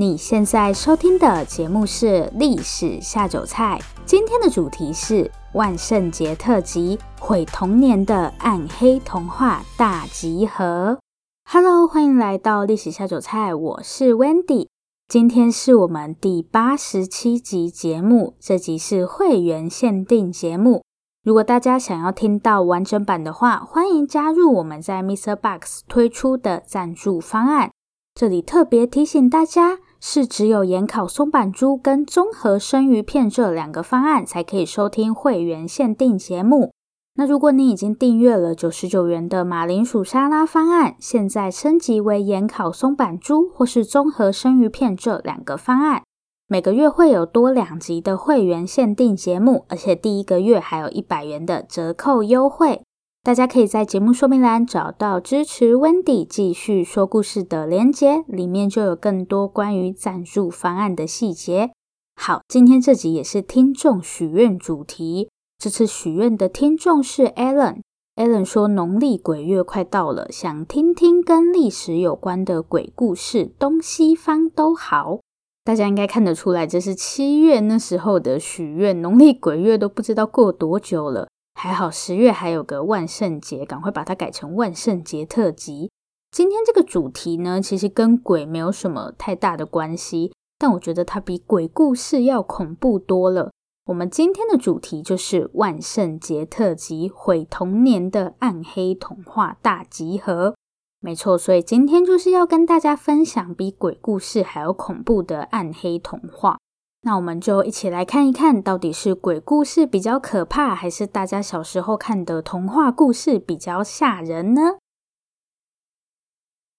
你现在收听的节目是《历史下酒菜》，今天的主题是万圣节特辑，毁童年的暗黑童话大集合。Hello，欢迎来到《历史下酒菜》，我是 Wendy。今天是我们第八十七集节目，这集是会员限定节目。如果大家想要听到完整版的话，欢迎加入我们在 Mr. Box 推出的赞助方案。这里特别提醒大家，是只有盐烤松阪猪跟综合生鱼片这两个方案才可以收听会员限定节目。那如果你已经订阅了九十九元的马铃薯沙拉方案，现在升级为盐烤松阪猪或是综合生鱼片这两个方案。每个月会有多两集的会员限定节目，而且第一个月还有一百元的折扣优惠。大家可以在节目说明栏找到支持 Wendy 继续说故事的连结，里面就有更多关于赞助方案的细节。好，今天这集也是听众许愿主题，这次许愿的听众是 Alan。Alan 说农历鬼月快到了，想听听跟历史有关的鬼故事，东西方都好。大家应该看得出来，这是七月那时候的许愿。农历鬼月都不知道过多久了，还好十月还有个万圣节，赶快把它改成万圣节特辑。今天这个主题呢，其实跟鬼没有什么太大的关系，但我觉得它比鬼故事要恐怖多了。我们今天的主题就是万圣节特辑，毁童年的暗黑童话大集合。没错，所以今天就是要跟大家分享比鬼故事还要恐怖的暗黑童话。那我们就一起来看一看到底是鬼故事比较可怕，还是大家小时候看的童话故事比较吓人呢？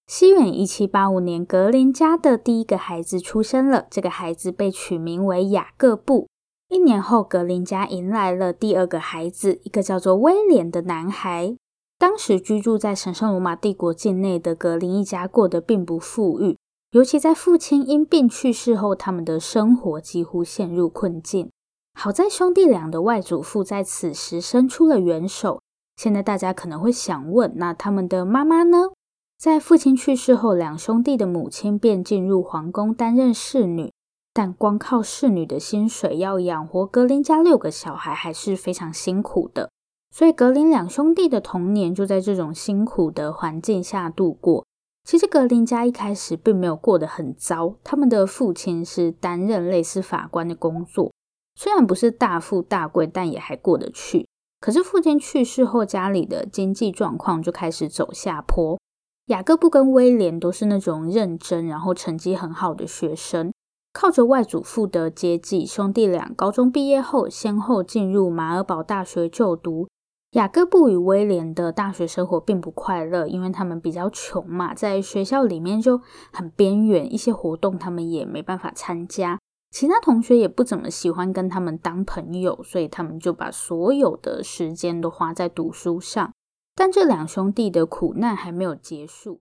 西元一七八五年，格林家的第一个孩子出生了，这个孩子被取名为雅各布。一年后，格林家迎来了第二个孩子，一个叫做威廉的男孩。当时居住在神圣罗马帝国境内的格林一家过得并不富裕，尤其在父亲因病去世后，他们的生活几乎陷入困境。好在兄弟俩的外祖父在此时伸出了援手。现在大家可能会想问，那他们的妈妈呢？在父亲去世后，两兄弟的母亲便进入皇宫担任侍女，但光靠侍女的薪水要养活格林家六个小孩，还是非常辛苦的。所以格林两兄弟的童年就在这种辛苦的环境下度过。其实格林家一开始并没有过得很糟，他们的父亲是担任类似法官的工作，虽然不是大富大贵，但也还过得去。可是父亲去世后，家里的经济状况就开始走下坡。雅各布跟威廉都是那种认真，然后成绩很好的学生，靠着外祖父的接济，兄弟俩高中毕业后，先后进入马尔堡大学就读。雅各布与威廉的大学生活并不快乐，因为他们比较穷嘛，在学校里面就很边缘，一些活动他们也没办法参加，其他同学也不怎么喜欢跟他们当朋友，所以他们就把所有的时间都花在读书上。但这两兄弟的苦难还没有结束，